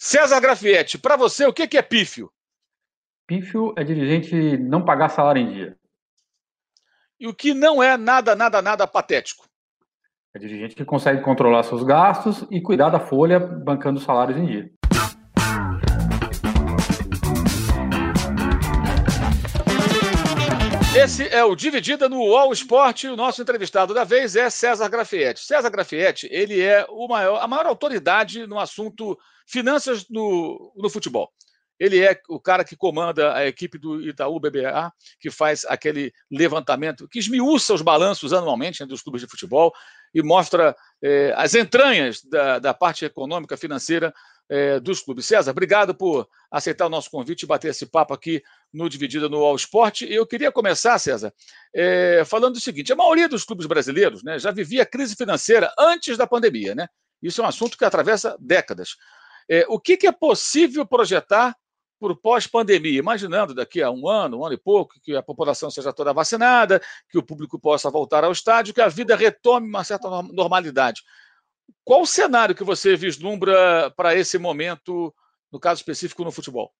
César Grafietti, para você, o que é pífio? Pífio é dirigente não pagar salário em dia. E o que não é nada, nada, nada patético? É dirigente que consegue controlar seus gastos e cuidar da folha bancando salários em dia. Esse é o Dividida no UOL Esporte. O nosso entrevistado da vez é César Grafietti. César Grafietti, ele é maior, a maior autoridade no assunto finanças no, no futebol. Ele é o cara que comanda a equipe do Itaú BBA, que faz aquele levantamento, que esmiuça os balanços anualmente né, dos clubes de futebol e mostra eh, as entranhas da, da parte econômica, financeira é, dos clubes. César, obrigado por aceitar o nosso convite e bater esse papo aqui no Dividida no All Sport. Eu queria começar, César, é, falando o seguinte: a maioria dos clubes brasileiros né, já vivia crise financeira antes da pandemia. Né? Isso é um assunto que atravessa décadas. É, o que, que é possível projetar por pós-pandemia, imaginando daqui a um ano, um ano e pouco, que a população seja toda vacinada, que o público possa voltar ao estádio, que a vida retome uma certa normalidade. Qual o cenário que você vislumbra para esse momento, no caso específico no futebol?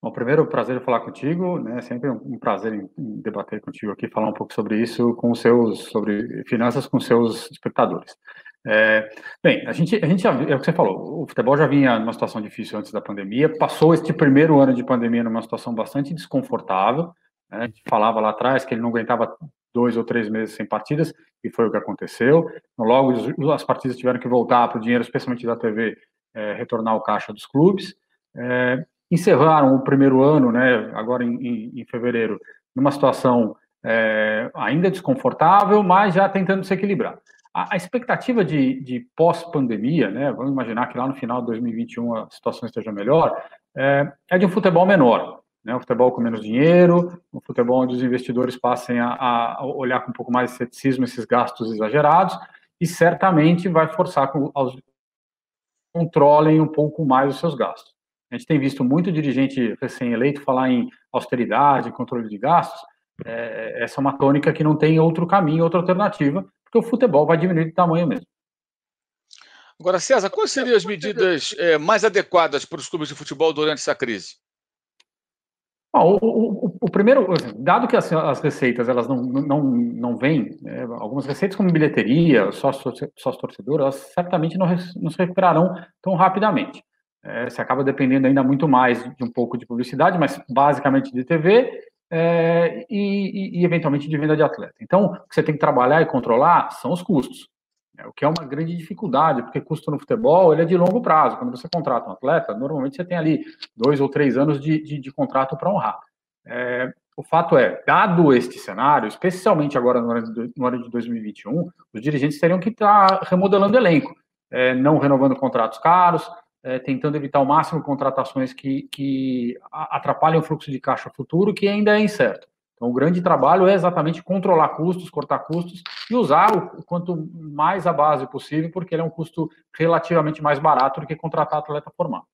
Bom, primeiro, prazer falar contigo, né? Sempre um prazer em debater contigo aqui, falar um pouco sobre isso com seus, sobre finanças com seus espectadores. É, bem, a gente, a gente já, é o que você falou, o futebol já vinha numa situação difícil antes da pandemia, passou este primeiro ano de pandemia numa situação bastante desconfortável, né? a gente falava lá atrás que ele não aguentava dois ou três meses sem partidas, e foi o que aconteceu. Logo, as partidas tiveram que voltar para o dinheiro, especialmente da TV, é, retornar ao caixa dos clubes. É, encerraram o primeiro ano, né, agora em, em, em fevereiro, numa situação é, ainda desconfortável, mas já tentando se equilibrar. A, a expectativa de, de pós-pandemia, né, vamos imaginar que lá no final de 2021 a situação esteja melhor, é, é de um futebol menor. Né, um futebol com menos dinheiro, um futebol onde os investidores passem a, a olhar com um pouco mais de ceticismo esses gastos exagerados, e certamente vai forçar que os controlem um pouco mais os seus gastos. A gente tem visto muito dirigente recém-eleito falar em austeridade, controle de gastos. É, essa é uma tônica que não tem outro caminho, outra alternativa, porque o futebol vai diminuir de tamanho mesmo. Agora, César, quais seriam as medidas é, mais adequadas para os clubes de futebol durante essa crise? o, o, o, primeiro, assim, dado que as, as, receitas elas não, não, não vêm, né, algumas receitas como bilheteria, sócio, sócio torcedor, elas certamente não, não se recuperarão tão rapidamente. É, você acaba dependendo ainda muito mais de um pouco de publicidade, mas basicamente de TV é, e, e, eventualmente de venda de atleta. Então, o que você tem que trabalhar e controlar são os custos. É, o que é uma grande dificuldade, porque custo no futebol ele é de longo prazo. Quando você contrata um atleta, normalmente você tem ali dois ou três anos de, de, de contrato para honrar. É, o fato é, dado este cenário, especialmente agora no ano de, no ano de 2021, os dirigentes teriam que estar remodelando o elenco, é, não renovando contratos caros, é, tentando evitar ao máximo contratações que, que atrapalhem o fluxo de caixa futuro, que ainda é incerto. Então, o grande trabalho é exatamente controlar custos, cortar custos e usar o quanto mais a base possível, porque ele é um custo relativamente mais barato do que contratar atleta formado.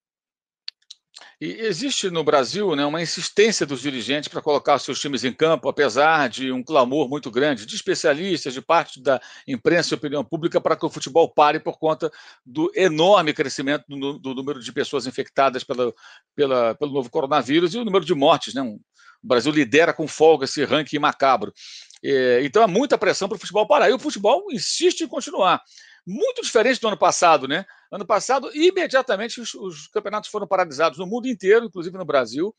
E existe no Brasil né, uma insistência dos dirigentes para colocar seus times em campo, apesar de um clamor muito grande de especialistas, de parte da imprensa e opinião pública, para que o futebol pare por conta do enorme crescimento do, do número de pessoas infectadas pela, pela, pelo novo coronavírus e o número de mortes. Né? O Brasil lidera com folga esse ranking macabro. É, então há muita pressão para o futebol parar. E o futebol insiste em continuar. Muito diferente do ano passado, né? Ano passado, imediatamente os, os campeonatos foram paralisados no mundo inteiro, inclusive no Brasil.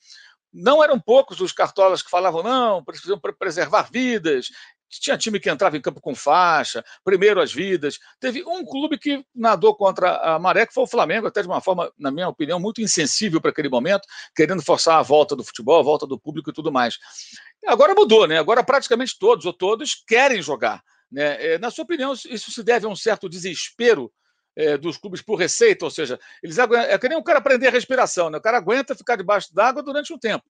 Não eram poucos os cartolas que falavam, não, precisam preservar vidas, tinha time que entrava em campo com faixa, primeiro as vidas. Teve um clube que nadou contra a maré, que foi o Flamengo, até de uma forma, na minha opinião, muito insensível para aquele momento, querendo forçar a volta do futebol, a volta do público e tudo mais. Agora mudou, né? Agora praticamente todos ou todos querem jogar. Né? É, na sua opinião, isso se deve a um certo desespero é, dos clubes por receita, ou seja, eles aguentam, é que nem um cara aprender a respiração, né? O cara aguenta ficar debaixo d'água durante um tempo.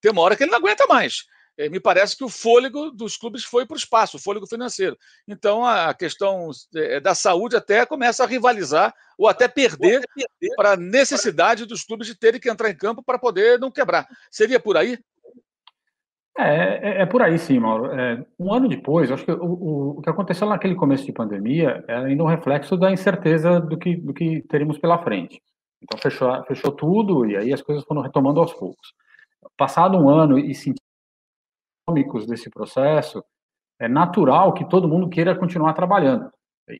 Tem uma hora que ele não aguenta mais. É, me parece que o fôlego dos clubes foi para o espaço, o fôlego financeiro. Então, a questão é, da saúde até começa a rivalizar ou até perder, perder para a necessidade dos clubes de terem que entrar em campo para poder não quebrar. Seria por aí? É, é, é por aí sim, Mauro. É, um ano depois, acho que o, o, o, que aconteceu naquele começo de pandemia é ainda um reflexo da incerteza do que, do que teríamos pela frente. Então fechou, fechou tudo e aí as coisas foram retomando aos poucos. Passado um ano e sintomas desse processo, é natural que todo mundo queira continuar trabalhando.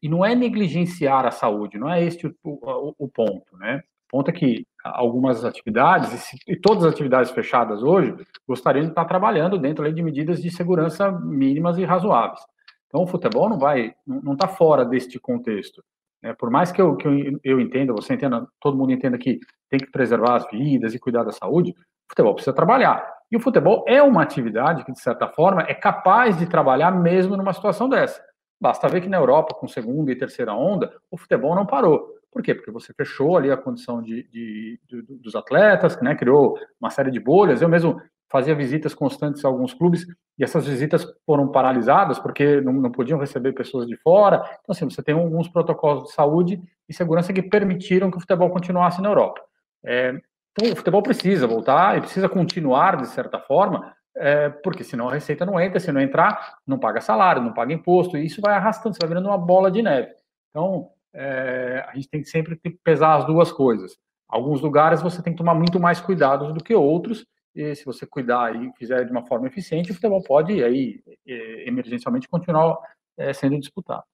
E não é negligenciar a saúde, não é este o, o ponto, né? Ponto é que algumas atividades, e, todas as atividades fechadas hoje, gostariam de estar trabalhando dentro de medidas de segurança mínimas e razoáveis. Então, o futebol não vai, não está fora deste contexto. Né? Por mais que eu, que eu, eu entenda, você entenda, todo mundo entenda que tem que preservar as vidas e cuidar da saúde, o futebol precisa trabalhar. E o futebol é uma atividade que, de certa forma, é capaz de trabalhar mesmo numa situação dessa. Basta ver que na Europa, com segunda e terceira onda, o futebol não parou. Por quê? Porque você fechou ali a condição de, de, de dos atletas, né, criou uma série de bolhas. Eu mesmo fazia visitas constantes a alguns clubes e essas visitas foram paralisadas porque não, não podiam receber pessoas de fora. Então, assim, você tem alguns protocolos de saúde e segurança que permitiram que o futebol continuasse na Europa. É, então, o futebol precisa voltar e precisa continuar, de certa forma, é, porque senão a receita não entra, se não entrar, não paga salário, não paga imposto, e isso vai arrastando, você vai virando uma bola de neve. Então, é, a gente tem que sempre que pesar as duas coisas. Alguns lugares você tem que tomar muito mais cuidado do que outros, e se você cuidar e fizer de uma forma eficiente, o futebol pode, aí, emergencialmente, continuar é, sendo disputado.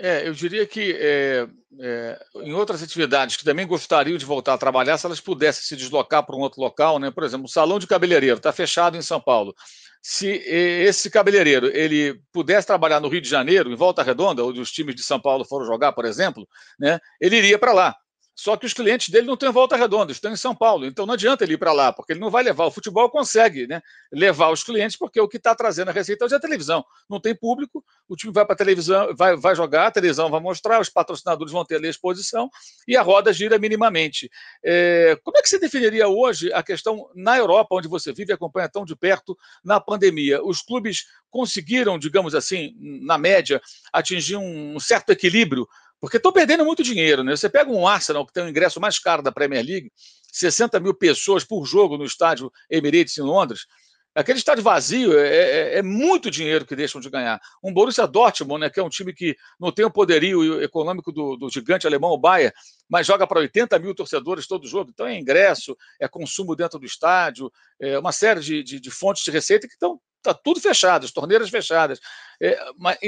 É, eu diria que é, é, em outras atividades que também gostariam de voltar a trabalhar, se elas pudessem se deslocar para um outro local, né? por exemplo, o salão de cabeleireiro está fechado em São Paulo. Se esse cabeleireiro ele pudesse trabalhar no Rio de Janeiro, em Volta Redonda, onde os times de São Paulo foram jogar, por exemplo, né? ele iria para lá. Só que os clientes dele não têm volta redonda, estão em São Paulo. Então não adianta ele ir para lá, porque ele não vai levar. O futebol consegue né, levar os clientes, porque o que está trazendo a receita hoje é a televisão. Não tem público, o time vai para a televisão, vai, vai jogar, a televisão vai mostrar, os patrocinadores vão ter ali a exposição e a roda gira minimamente. É, como é que você definiria hoje a questão na Europa, onde você vive e acompanha tão de perto na pandemia? Os clubes conseguiram, digamos assim, na média, atingir um certo equilíbrio porque estão perdendo muito dinheiro, né? Você pega um Arsenal, que tem o ingresso mais caro da Premier League, 60 mil pessoas por jogo no estádio Emirates em Londres. Aquele estádio vazio é, é, é, muito dinheiro que deixam de ganhar. Um Borussia Dortmund, né, que é um time que não tem o poderio econômico do, do gigante alemão, o Bayern, mas joga para 80 mil torcedores todo jogo. Então é ingresso, é consumo dentro do estádio, é uma série de, de, de fontes de receita que estão está tudo fechado, as torneiras fechadas. É, mas,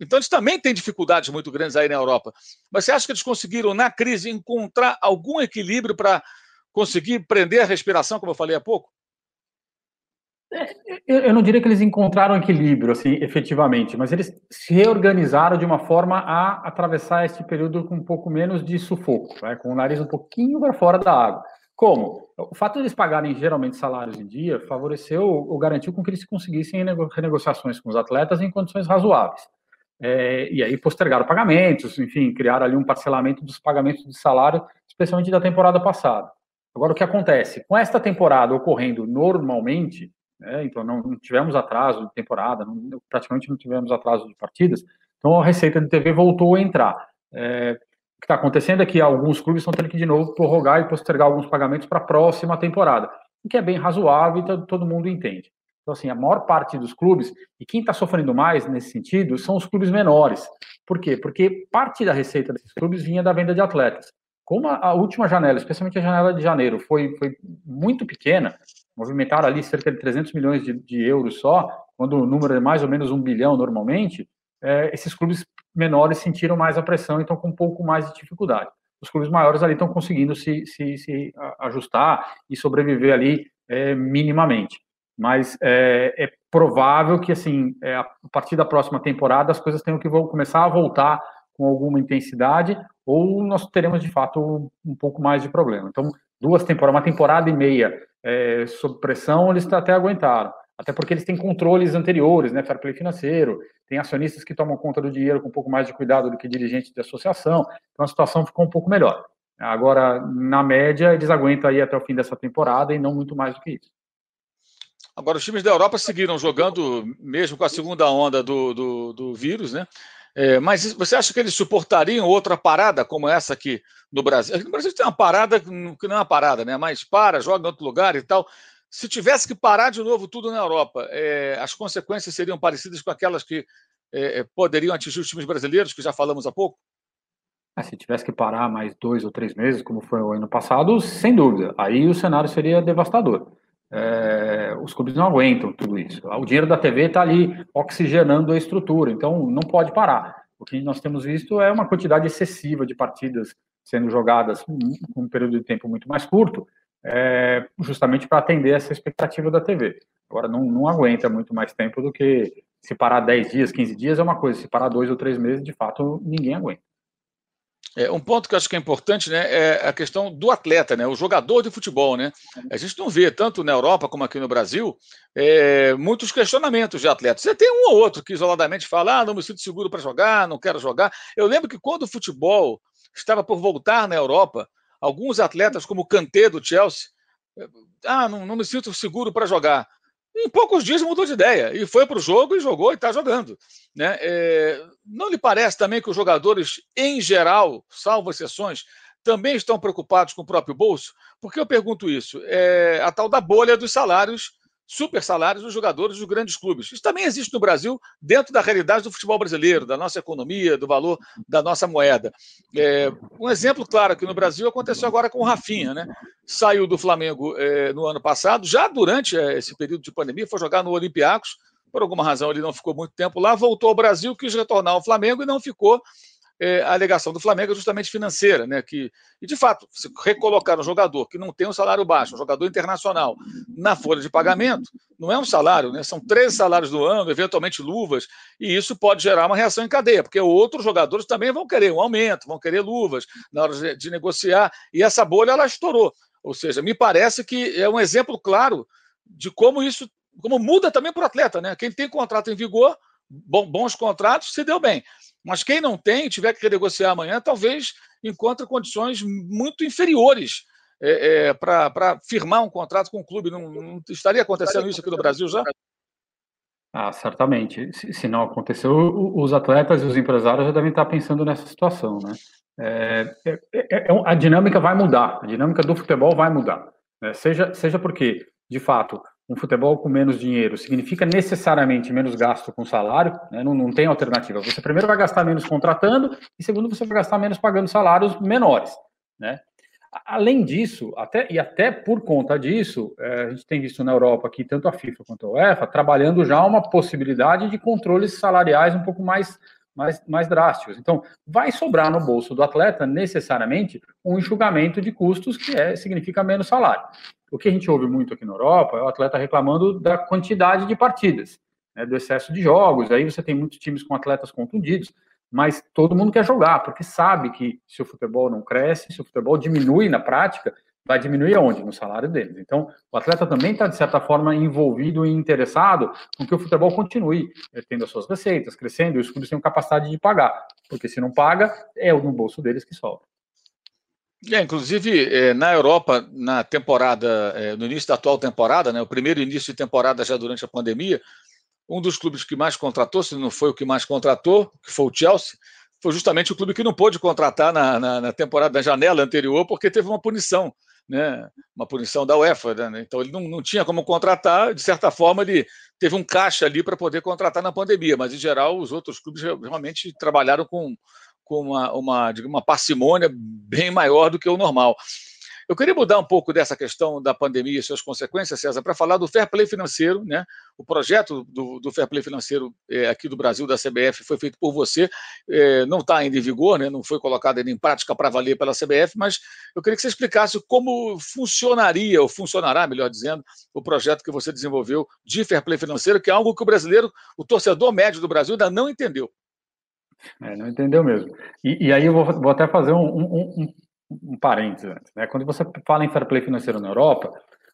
então, eles também têm dificuldades muito grandes aí na Europa. Mas você acha que eles conseguiram, na crise, encontrar algum equilíbrio para conseguir prender a respiração, como eu falei há pouco? É, eu não diria que eles encontraram equilíbrio, assim, efetivamente, mas eles se reorganizaram de uma forma a atravessar este período com um pouco menos de sufoco, né, com o nariz um pouquinho para fora da água. Como? O fato de eles pagarem geralmente salários em dia favoreceu ou garantiu com que eles conseguissem renegociações com os atletas em condições razoáveis. É, e aí postergaram pagamentos, enfim, criaram ali um parcelamento dos pagamentos de salário, especialmente da temporada passada. Agora, o que acontece? Com esta temporada ocorrendo normalmente, né, então não, não, tivemos atraso de temporada, não, praticamente não tivemos atraso de partidas, então a receita de TV voltou a entrar. É, que está acontecendo é que alguns clubes estão tendo que de novo prorrogar e postergar alguns pagamentos para a próxima temporada, o que é bem razoável e todo mundo entende. Então, assim, a maior parte dos clubes, e quem está sofrendo mais nesse sentido, são os clubes menores. Por quê? Porque parte da receita desses clubes vinha da venda de atletas. Como a, última janela, especialmente a janela de janeiro, foi, foi muito pequena, movimentaram ali cerca de 300 milhões de, de euros só, quando o número é mais ou menos um bilhão normalmente, é, esses clubes menores sentiram mais a pressão e estão com um pouco mais de dificuldade. Os clubes maiores ali estão conseguindo se, se, se ajustar e sobreviver ali é, minimamente. Mas é, é, provável que, assim, é, a partir da próxima temporada, as coisas tenham que começar a voltar com alguma intensidade ou nós teremos, de fato, um pouco mais de problema. Então, duas temporadas, uma temporada e meia é, sob pressão, eles até aguentaram até porque eles têm controles anteriores, né, fair play financeiro, tem acionistas que tomam conta do dinheiro com um pouco mais de cuidado do que dirigentes de associação, então a situação ficou um pouco melhor. Agora, na média, eles aguentam aí até o fim dessa temporada e não muito mais do que isso. Agora, os times da Europa seguiram jogando, mesmo com a segunda onda do, do, do vírus, né? É, mas você acha que eles suportariam outra parada como essa aqui no Brasil? Aqui no Brasil tem uma parada que não é uma parada, né? Mas para, joga em outro lugar e tal. Se tivesse que parar de novo tudo na Europa, é, as consequências seriam parecidas com aquelas que é, poderiam atingir os times brasileiros, que já falamos há pouco? Ah, se tivesse que parar mais dois ou três meses, como foi o ano passado, sem dúvida, aí o cenário seria devastador. É, os clubes não aguentam tudo isso. O dinheiro da TV está ali oxigenando a estrutura, então não pode parar. O que nós temos visto é uma quantidade excessiva de partidas sendo jogadas com um período de tempo muito mais curto, é, justamente para atender essa expectativa da TV. Agora, não, não aguenta muito mais tempo do que se parar 10 dias, 15 dias é uma coisa, se parar dois ou três meses, de fato, ninguém aguenta. É, um ponto que eu acho que é importante né, é a questão do atleta, né, o jogador de futebol. Né? A gente não vê, tanto na Europa como aqui no Brasil, é, muitos questionamentos de atletas. Você tem um ou outro que isoladamente fala: ah, não me sinto seguro para jogar, não quero jogar. Eu lembro que quando o futebol estava por voltar na Europa, alguns atletas, como o Kanté do Chelsea, ah, não, não me sinto seguro para jogar em poucos dias mudou de ideia e foi para o jogo e jogou e está jogando. Né? É, não lhe parece também que os jogadores, em geral, salvo exceções, também estão preocupados com o próprio bolso? Por que eu pergunto isso? É a tal da bolha dos salários super salários dos jogadores dos grandes clubes. Isso também existe no Brasil, dentro da realidade do futebol brasileiro, da nossa economia, do valor da nossa moeda. É, um exemplo claro aqui no Brasil aconteceu agora com o Rafinha, né? Saiu do Flamengo é, no ano passado, já durante é, esse período de pandemia, foi jogar no Olympiacos. Por alguma razão ele não ficou muito tempo lá, voltou ao Brasil, quis retornar ao Flamengo e não ficou é, a alegação do Flamengo é justamente financeira, né? Que, e de fato, se recolocar um jogador que não tem um salário baixo, um jogador internacional, na folha de pagamento, não é um salário, né? São três salários do ano, eventualmente luvas, e isso pode gerar uma reação em cadeia, porque outros jogadores também vão querer um aumento, vão querer luvas na hora de, negociar, e essa bolha ela estourou. Ou seja, me parece que é um exemplo claro de como isso, como muda também para o atleta, né? Quem tem contrato em vigor, bons contratos, se deu bem. Mas quem não tem, tiver que renegociar amanhã, talvez encontre condições muito inferiores é, é, para firmar um contrato com o clube. Não, não, estaria acontecendo isso aqui no Brasil já? Ah, certamente. Se, se, não aconteceu, os atletas e os empresários já devem estar pensando nessa situação, né? É, é, é, é a dinâmica vai mudar, a dinâmica do futebol vai mudar. Né? Seja, seja porque, de fato, um futebol com menos dinheiro significa necessariamente menos gasto com salário, né? não, não tem alternativa. Você primeiro vai gastar menos contratando e segundo você vai gastar menos pagando salários menores, né? Além disso, até, e até por conta disso, é, a gente tem visto na Europa aqui, tanto a FIFA quanto a UEFA, trabalhando já uma possibilidade de controles salariais um pouco mais, mais, mais drásticos. Então, vai sobrar no bolso do atleta, necessariamente, um enxugamento de custos, que é, significa menos salário. O que a gente ouve muito aqui na Europa é o atleta reclamando da quantidade de partidas, né, do excesso de jogos. Aí você tem muitos times com atletas contundidos, mas todo mundo quer jogar, porque sabe que se o futebol não cresce, se o futebol diminui na prática, vai diminuir aonde? No salário deles. Então, o atleta também está, de certa forma, envolvido e interessado com que o futebol continue eh, tendo as suas receitas, crescendo, e os clubes têm capacidade de pagar, porque se não paga, é no bolso deles que sobra. É, inclusive, é, na Europa, na temporada, é, no início da atual temporada, né, o primeiro início de temporada já durante a pandemia, um dos clubes que mais contratou, se não foi o que mais contratou, que foi o Chelsea, foi justamente o clube que não pôde contratar na, na, na temporada da janela anterior, porque teve uma punição, né, uma punição da UEFA. Né, então ele não, não tinha como contratar, de certa forma, ele teve um caixa ali para poder contratar na pandemia, mas em geral os outros clubes realmente trabalharam com com uma, uma, uma parcimônia bem maior do que o normal. Eu queria mudar um pouco dessa questão da pandemia e suas consequências, César, para falar do fair play financeiro. Né? O projeto do, do fair play financeiro é, aqui do Brasil, da CBF, foi feito por você, é, não está ainda em vigor, né? não foi colocado ainda em prática para valer pela CBF, mas eu queria que você explicasse como funcionaria, ou funcionará, melhor dizendo, o projeto que você desenvolveu de fair play financeiro, que é algo que o brasileiro, o torcedor médio do Brasil, ainda não entendeu. É, não entendeu mesmo. E, e aí eu vou, vou, até fazer um, um, um, um parênteses antes. Né? Quando você fala em fair play financeiro na Europa,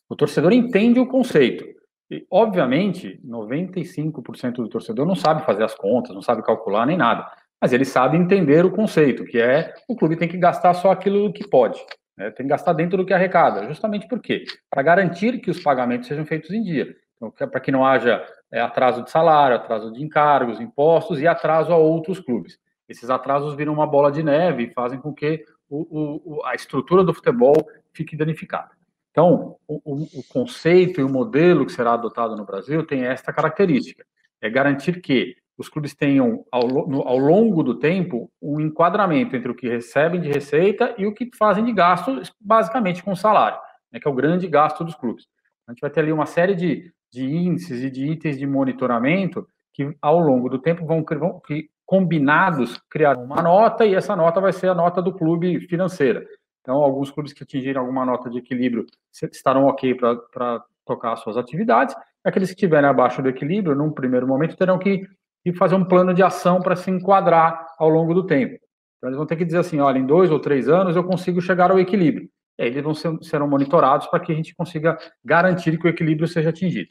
o torcedor entende o conceito. E, obviamente, 95% do torcedor não sabe fazer as contas, não sabe calcular nem nada. Mas ele sabe entender o conceito, que é o clube tem que gastar só aquilo que pode. Né? Tem que gastar dentro do que arrecada. Justamente por quê? Para garantir que os pagamentos sejam feitos em dia. Então, para que não haja é, atraso de salário, atraso de encargos, impostos e atraso a outros clubes. Esses atrasos viram uma bola de neve e fazem com que o, o, a estrutura do futebol fique danificada. Então, o, o, conceito e o modelo que será adotado no Brasil tem esta característica: é garantir que os clubes tenham, ao, ao longo do tempo, um enquadramento entre o que recebem de receita e o que fazem de gasto, basicamente com salário, né, que é o grande gasto dos clubes. A gente vai ter ali uma série de, de índices e de itens de monitoramento que, ao longo do tempo, vão, vão que, combinados criar uma nota e essa nota vai ser a nota do clube financeira. Então, alguns clubes que atingirem alguma nota de equilíbrio estarão ok para tocar suas atividades. Aqueles que estiverem abaixo do equilíbrio, num primeiro momento, terão que, que fazer um plano de ação para se enquadrar ao longo do tempo. Então, eles vão ter que dizer assim: olha, em dois ou três anos eu consigo chegar ao equilíbrio. E aí eles vão ser, serão monitorados para que a gente consiga garantir que o equilíbrio seja atingido.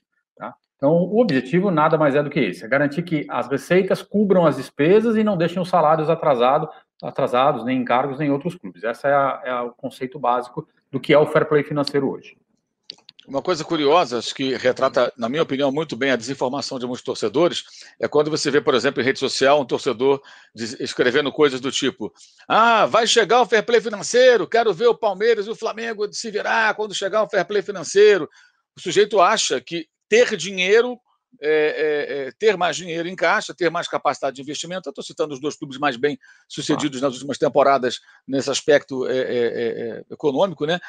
Então, o objetivo nada mais é do que esse: é garantir que as receitas cubram as despesas e não deixem os salários atrasados, atrasados nem encargos, nem outros clubes. Esse é, é o conceito básico do que é o fair play financeiro hoje. Uma coisa curiosa, acho que retrata, na minha opinião, muito bem a desinformação de muitos torcedores, é quando você vê, por exemplo, em rede social, um torcedor escrevendo coisas do tipo: Ah, vai chegar o fair play financeiro, quero ver o Palmeiras e o Flamengo se virar quando chegar o fair play financeiro. O sujeito acha que ter dinheiro, é, é, é, ter mais dinheiro em caixa, ter mais capacidade de investimento. Eu estou citando os dois clubes mais bem sucedidos ah. nas últimas temporadas nesse aspecto é, é, econômico, né?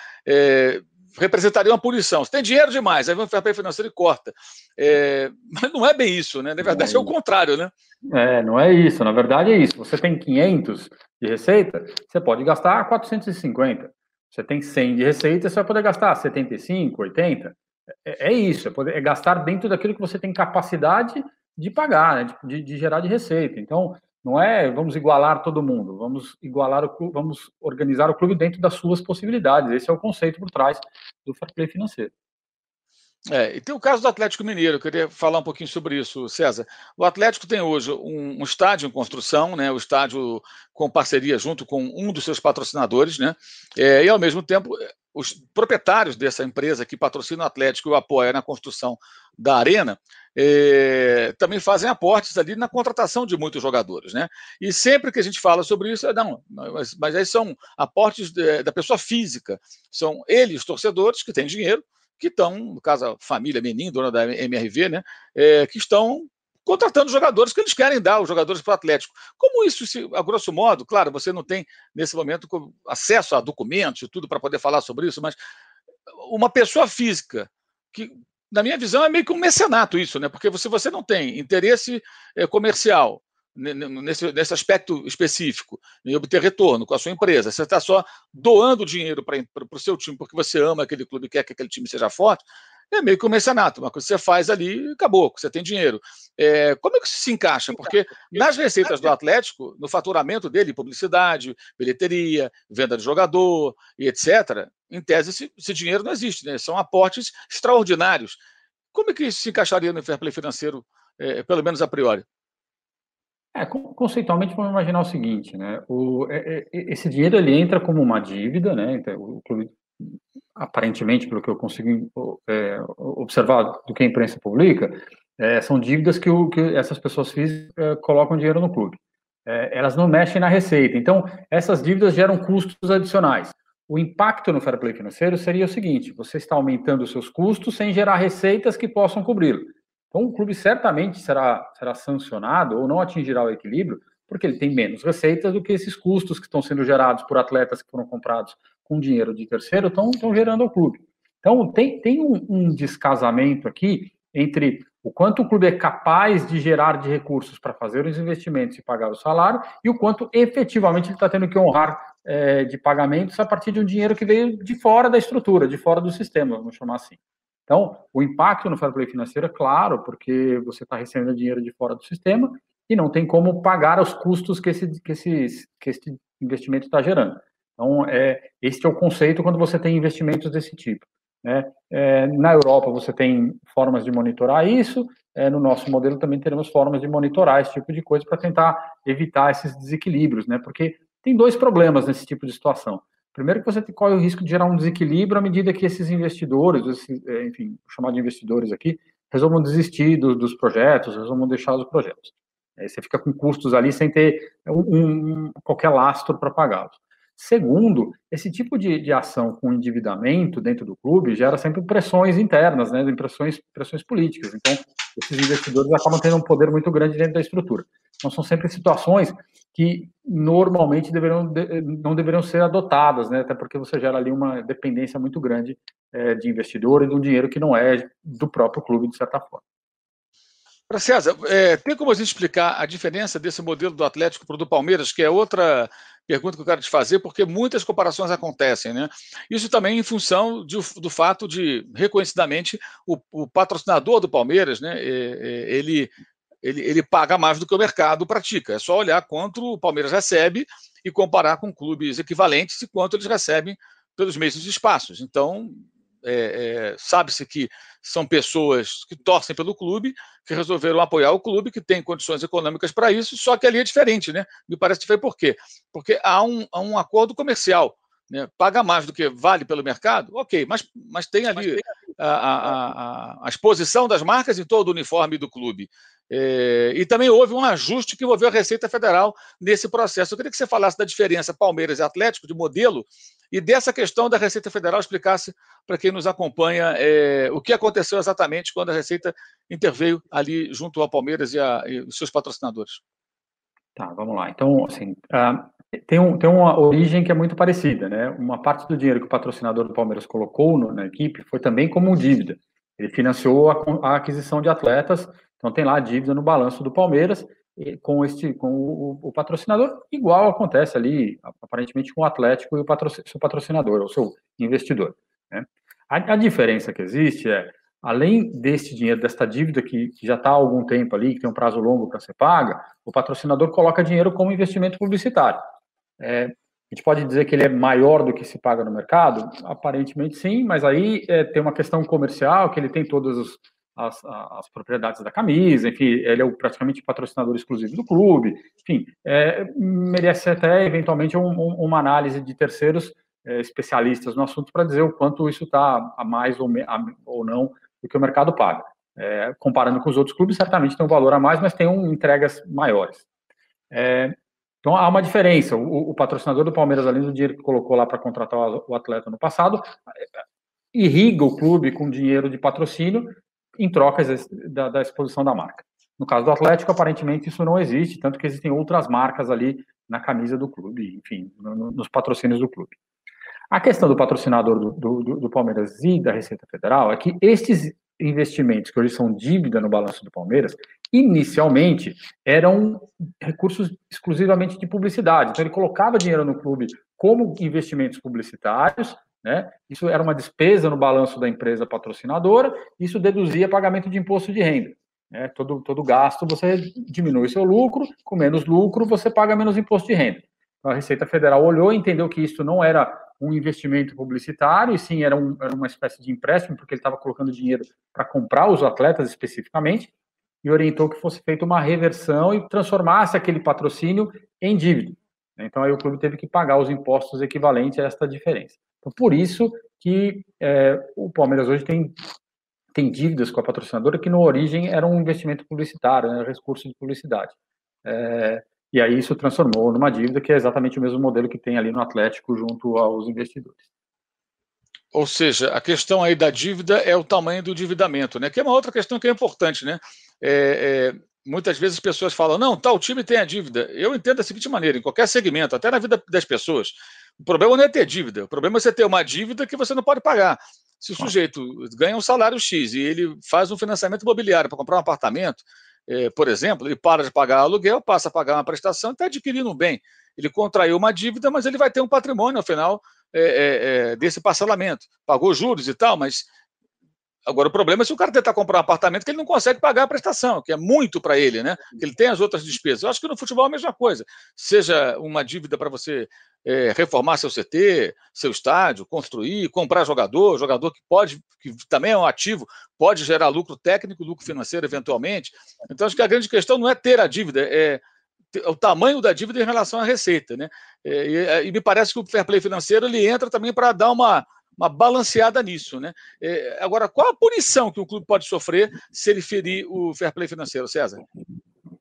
representaria uma punição. Você tem dinheiro demais, aí vem o fair play financeiro e corta. É, mas não é bem isso, né? Na verdade, é, é, o contrário, né? É, não é isso. Na verdade, é isso. Você tem 500 de receita, você pode gastar 450. Você tem 100 de receita, você vai poder gastar 75, 80. É, é isso, é, poder, é gastar dentro daquilo que você tem capacidade de pagar, né? de, de gerar de receita. Então, não é vamos igualar todo mundo, vamos igualar o clube, vamos organizar o clube dentro das suas possibilidades. Esse é o conceito por trás do fair play financeiro. É, e tem o caso do Atlético Mineiro, eu queria falar um pouquinho sobre isso, César. O Atlético tem hoje um, um, estádio em construção, né, o estádio com parceria junto com um dos seus patrocinadores, né, é, e ao mesmo tempo os proprietários dessa empresa que patrocina o Atlético e o apoia na construção da arena é, também fazem aportes ali na contratação de muitos jogadores, né? E sempre que a gente fala sobre isso, é, não, mas, mas aí são aportes de, da pessoa física, são eles, torcedores, que têm dinheiro, que estão, no caso, a família Menin, dona da MRV, né? É, que estão contratando jogadores que eles querem dar, os jogadores para o Atlético. Como isso, se, a grosso modo, claro, você não tem, nesse momento, acesso a documentos e tudo para poder falar sobre isso, mas uma pessoa física, que, na minha visão, é meio que um mecenato isso, né? Porque se você não tem interesse é, comercial nesse, nesse aspecto específico, em obter retorno com a sua empresa, você está só doando dinheiro para o seu time porque você ama aquele clube e quer que aquele time seja forte, é meio que um mercenato, uma coisa que você faz ali acabou, você tem dinheiro. É, como é que isso se encaixa? Porque nas receitas do Atlético, no faturamento dele, publicidade, bilheteria, venda de jogador e etc., em tese esse, esse dinheiro não existe, né? são aportes extraordinários. Como é que isso se encaixaria no fair play financeiro, é, pelo menos a priori? É, conceitualmente, vamos imaginar o seguinte, né? O, é, é, esse dinheiro ele entra como uma dívida, né? Então, o clube aparentemente, pelo que eu consigo é, observar do que a imprensa publica, é, são dívidas que, o, que, essas pessoas físicas é, colocam dinheiro no clube. É, elas não mexem na receita. Então, essas dívidas geram custos adicionais. O impacto no fair play financeiro seria o seguinte: você está aumentando os seus custos sem gerar receitas que possam cobri-lo. Então, o clube certamente será, será sancionado ou não atingirá o equilíbrio porque ele tem menos receitas do que esses custos que estão sendo gerados por atletas que foram comprados com dinheiro de terceiro estão, estão gerando ao clube. Então, tem, tem um, um descasamento aqui entre o quanto o clube é capaz de gerar de recursos para fazer os investimentos e pagar o salário, e o quanto efetivamente ele está tendo que honrar é, de pagamentos a partir de um dinheiro que veio de fora da estrutura, de fora do sistema, vamos chamar assim. Então, o impacto no fair play financeiro é claro, porque você está recebendo dinheiro de fora do sistema e não tem como pagar os custos que esse, que esse, que esse investimento está gerando. Então, é, este é o conceito quando você tem investimentos desse tipo. Né? É, na Europa, você tem formas de monitorar isso, é, no nosso modelo também teremos formas de monitorar esse tipo de coisa para tentar evitar esses desequilíbrios, né? porque tem dois problemas nesse tipo de situação. Primeiro que você corre o risco de gerar um desequilíbrio à medida que esses investidores, esses, é, enfim, chamar de investidores aqui, resolvam desistir do, dos projetos, resolvam deixar os projetos. Aí você fica com custos ali sem ter um, um, qualquer lastro para pagá-los. Segundo, esse tipo de, de ação com endividamento dentro do clube gera sempre pressões internas, né, pressões, pressões políticas. Então, esses investidores acabam tendo um poder muito grande dentro da estrutura. Então, são sempre situações que normalmente não deveriam ser adotadas, né, até porque você gera ali uma dependência muito grande é, de investidor e de um dinheiro que não é do próprio clube, de certa forma. Para César, é, tem como a gente explicar a diferença desse modelo do Atlético para o do Palmeiras, que é outra pergunta que eu quero te fazer, porque muitas comparações acontecem, né? Isso também em função de, do fato de, reconhecidamente, o, o patrocinador do Palmeiras, né, é, é, ele, ele, ele paga mais do que o mercado pratica. É só olhar quanto o Palmeiras recebe e comparar com clubes equivalentes e quanto eles recebem pelos mesmos espaços. Então, é, é, sabe-se que são pessoas que torcem pelo clube, que resolveram apoiar o clube, que tem condições econômicas para isso, só que ali é diferente, né? Me parece que foi por quê? Porque há um, há um acordo comercial. Né? Paga mais do que vale pelo mercado, ok, mas, mas tem ali a, a, a, a exposição das marcas em todo o uniforme do clube. É, e também houve um ajuste que envolveu a Receita Federal nesse processo. Eu queria que você falasse da diferença Palmeiras e Atlético de modelo e dessa questão da Receita Federal explicasse para quem nos acompanha é, o que aconteceu exatamente quando a Receita interveio ali junto ao Palmeiras e, a, e os seus patrocinadores. Tá, vamos lá. Então, assim, uh, tem, um, tem uma origem que é muito parecida, né? Uma parte do dinheiro que o patrocinador do Palmeiras colocou no, na equipe foi também como dívida. Ele financiou a, a aquisição de atletas então tem lá a dívida no balanço do Palmeiras com este com o, o, patrocinador, igual acontece ali aparentemente com o Atlético e o seu patrocinador, o seu investidor. Né? A, a, diferença que existe é, além deste dinheiro, desta dívida que, que já está há algum tempo ali, que tem um prazo longo para ser paga, o patrocinador coloca dinheiro como investimento publicitário. É, a gente pode dizer que ele é maior do que se paga no mercado? Aparentemente sim, mas aí é, tem uma questão comercial, que ele tem todos os as, as, propriedades da camisa, enfim, ele é o, praticamente patrocinador exclusivo do clube, enfim, é, merece até eventualmente um, um, uma análise de terceiros é, especialistas no assunto para dizer o quanto isso está a mais ou, a, ou, não do que o mercado paga. É, comparando com os outros clubes, certamente tem um valor a mais, mas tem um, entregas maiores. É, então há uma diferença. O, o, patrocinador do Palmeiras, além do dinheiro que colocou lá para contratar o atleta no passado, irriga o clube com dinheiro de patrocínio em trocas da, da, exposição da marca. No caso do Atlético, aparentemente isso não existe, tanto que existem outras marcas ali na camisa do clube, enfim, no, nos patrocínios do clube. A questão do patrocinador do, do, do, Palmeiras e da Receita Federal é que estes investimentos, que hoje são dívida no balanço do Palmeiras, inicialmente eram recursos exclusivamente de publicidade. Então, ele colocava dinheiro no clube como investimentos publicitários né? Isso era uma despesa no balanço da empresa patrocinadora, isso deduzia pagamento de imposto de renda. Né? Todo, todo gasto você diminui seu lucro, com menos lucro você paga menos imposto de renda. Então, a Receita Federal olhou e entendeu que isso não era um investimento publicitário, e sim era, um, era uma espécie de empréstimo, porque ele estava colocando dinheiro para comprar os atletas especificamente, e orientou que fosse feita uma reversão e transformasse aquele patrocínio em dívida. Então, aí o clube teve que pagar os impostos equivalentes a esta diferença. Então, por isso que é, o Palmeiras hoje tem, tem dívidas com a patrocinadora que, na origem, era um investimento publicitário, né, recurso de publicidade. É, e aí isso transformou numa dívida que é exatamente o mesmo modelo que tem ali no Atlético junto aos investidores. Ou seja, a questão aí da dívida é o tamanho do endividamento, né? Que é uma outra questão que é importante, né? É, é, muitas vezes as pessoas falam, não, tal time tem a dívida. Eu entendo da seguinte maneira, em qualquer segmento, até na vida das pessoas, o problema não é ter dívida, o problema é você ter uma dívida que você não pode pagar. Se o sujeito ganha um salário X e ele faz um financiamento imobiliário para comprar um apartamento, é, por exemplo, ele para de pagar aluguel, passa a pagar uma prestação e está adquirindo um bem. Ele contraiu uma dívida, mas ele vai ter um patrimônio ao final é, é, desse parcelamento. Pagou juros e tal, mas Agora, o problema é se o cara tentar comprar um apartamento que ele não consegue pagar a prestação, que é muito para ele, né? Que ele tem as outras despesas. Eu acho que no futebol é a mesma coisa. Seja uma dívida para você é, reformar seu CT, seu estádio, construir, comprar jogador, jogador que pode, que também é um ativo, pode gerar lucro técnico, lucro financeiro eventualmente. Então, acho que a grande questão não é ter a dívida, é o tamanho da dívida em relação à receita, né? É, e, é, e me parece que o fair play financeiro ele entra também para dar uma uma balanceada nisso. Né? É, agora, qual a punição que o clube pode sofrer se ele ferir o fair play financeiro, César?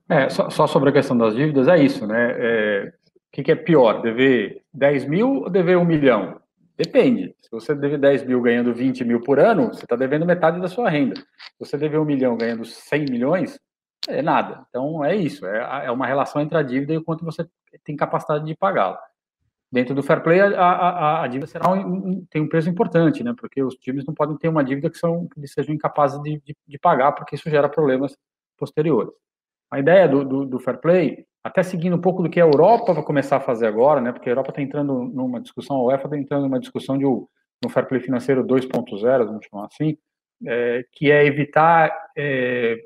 É, só, só sobre a questão das dívidas, é isso, né? É, que, que é pior, dever 10 mil ou dever 1 milhão? Depende. Se você deve 10 mil ganhando 20 mil por ano, você está devendo metade da sua renda. Se você dever 1 milhão ganhando 100 milhões, é nada. Então, é isso. É, é uma relação entre a dívida e o quanto você tem capacidade de pagá-la. Dentro do fair play, a, a, a dívida será um, um, tem um peso importante, né? Porque os times não podem ter uma dívida que, são, que sejam incapazes de, de, de pagar, porque isso gera problemas posteriores. A ideia do, do, do, fair play, até seguindo um pouco do que a Europa vai começar a fazer agora, né? Porque a Europa está entrando numa discussão, a UEFA está entrando numa discussão de um, fair play financeiro 2.0, vamos chamar assim, é, que é evitar é,